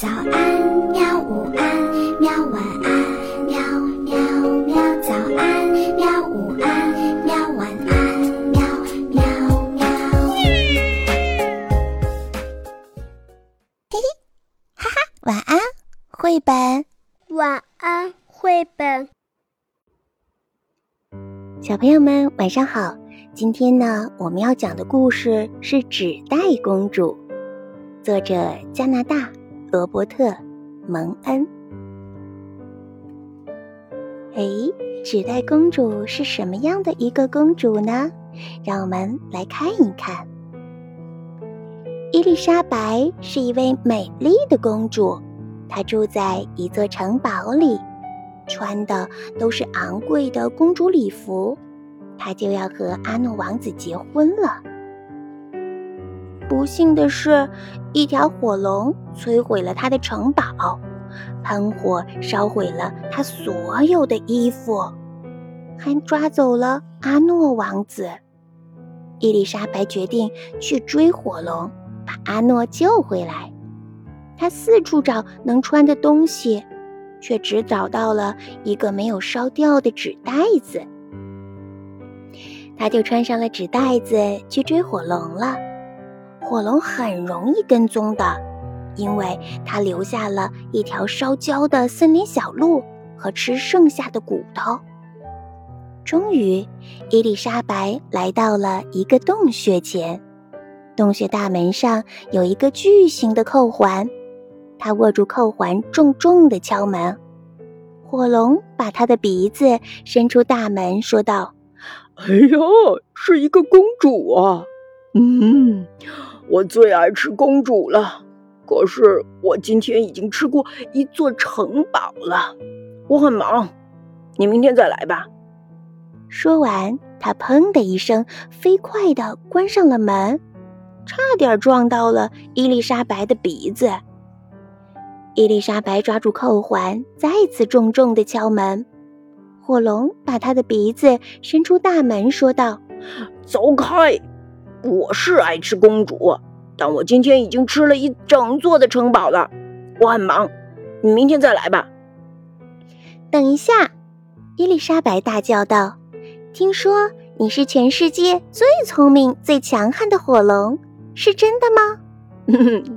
早安，喵！午安，喵！晚安，喵喵喵！早安，喵！午安，喵！晚安，喵喵喵！嘿嘿，哈哈，晚安，绘本。晚安，绘本。小朋友们，晚上好！今天呢，我们要讲的故事是《纸袋公主》，作者加拿大。罗伯特·蒙恩。哎，纸袋公主是什么样的一个公主呢？让我们来看一看。伊丽莎白是一位美丽的公主，她住在一座城堡里，穿的都是昂贵的公主礼服。她就要和阿诺王子结婚了。不幸的是，一条火龙摧毁了他的城堡，喷火烧毁了他所有的衣服，还抓走了阿诺王子。伊丽莎白决定去追火龙，把阿诺救回来。她四处找能穿的东西，却只找到了一个没有烧掉的纸袋子。她就穿上了纸袋子去追火龙了。火龙很容易跟踪的，因为它留下了一条烧焦的森林小路和吃剩下的骨头。终于，伊丽莎白来到了一个洞穴前，洞穴大门上有一个巨型的扣环，她握住扣环，重重地敲门。火龙把他的鼻子伸出大门，说道：“哎呀，是一个公主啊！嗯。”我最爱吃公主了，可是我今天已经吃过一座城堡了，我很忙，你明天再来吧。说完，他砰的一声飞快地关上了门，差点撞到了伊丽莎白的鼻子。伊丽莎白抓住扣环，再次重重地敲门。火龙把他的鼻子伸出大门，说道：“走开。”我是爱吃公主，但我今天已经吃了一整座的城堡了。我很忙，你明天再来吧。等一下，伊丽莎白大叫道：“听说你是全世界最聪明、最强悍的火龙，是真的吗？”“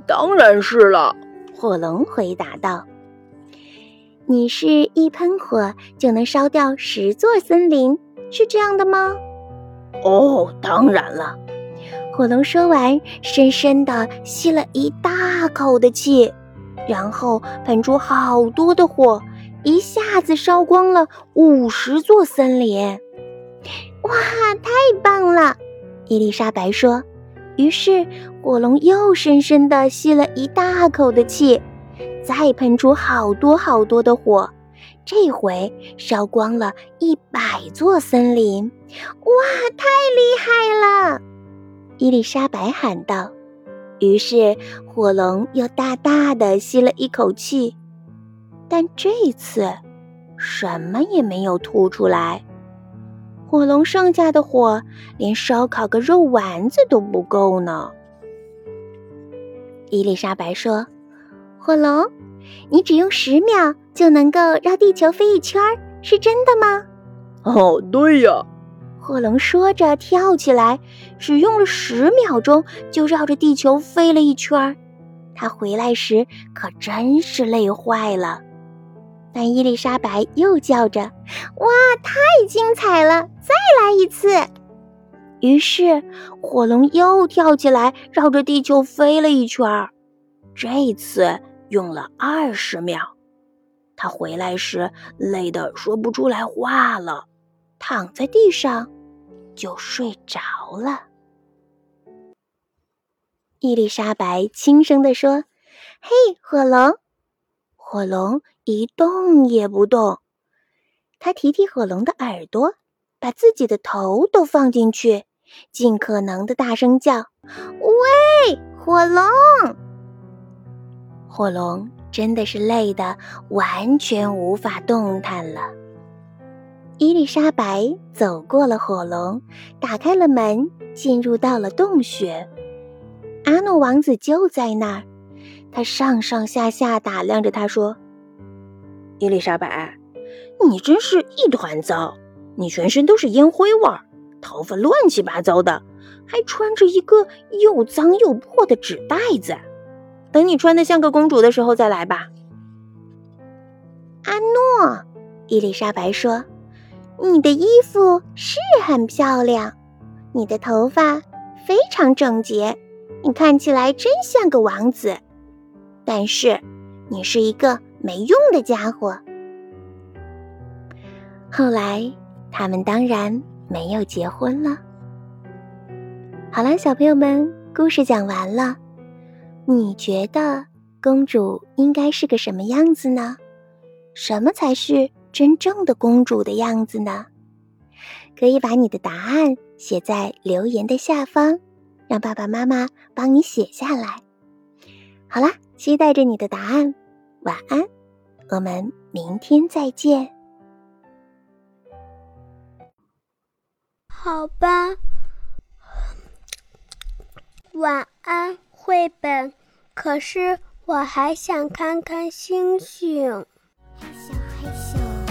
当然是了。”火龙回答道。“你是一喷火就能烧掉十座森林，是这样的吗？”“哦，当然了。”火龙说完，深深地吸了一大口的气，然后喷出好多的火，一下子烧光了五十座森林。哇，太棒了！伊丽莎白说。于是火龙又深深地吸了一大口的气，再喷出好多好多的火，这回烧光了一百座森林。哇，太厉害了！伊丽莎白喊道。于是火龙又大大的吸了一口气，但这一次什么也没有吐出来。火龙剩下的火连烧烤个肉丸子都不够呢。伊丽莎白说：“火龙，你只用十秒就能够绕地球飞一圈，是真的吗？”“哦，对呀。”火龙说着，跳起来，只用了十秒钟就绕着地球飞了一圈儿。他回来时可真是累坏了。但伊丽莎白又叫着：“哇，太精彩了！再来一次！”于是火龙又跳起来，绕着地球飞了一圈儿。这次用了二十秒。他回来时累得说不出来话了，躺在地上。就睡着了。伊丽莎白轻声地说：“嘿，火龙！”火龙一动也不动。他提提火龙的耳朵，把自己的头都放进去，尽可能的大声叫：“喂，火龙！”火龙真的是累得完全无法动弹了。伊丽莎白走过了火龙，打开了门，进入到了洞穴。阿诺王子就在那儿，他上上下下打量着他，说：“伊丽莎白，你真是一团糟！你全身都是烟灰味儿，头发乱七八糟的，还穿着一个又脏又破的纸袋子。等你穿的像个公主的时候再来吧。”阿诺，伊丽莎白说：“你的衣服是很漂亮，你的头发非常整洁，你看起来真像个王子。但是，你是一个没用的家伙。”后来，他们当然没有结婚了。好了，小朋友们，故事讲完了。你觉得公主应该是个什么样子呢？什么才是真正的公主的样子呢？可以把你的答案写在留言的下方，让爸爸妈妈帮你写下来。好啦，期待着你的答案。晚安，我们明天再见。好吧，晚安，绘本。可是我还想看看星星。害羞害羞。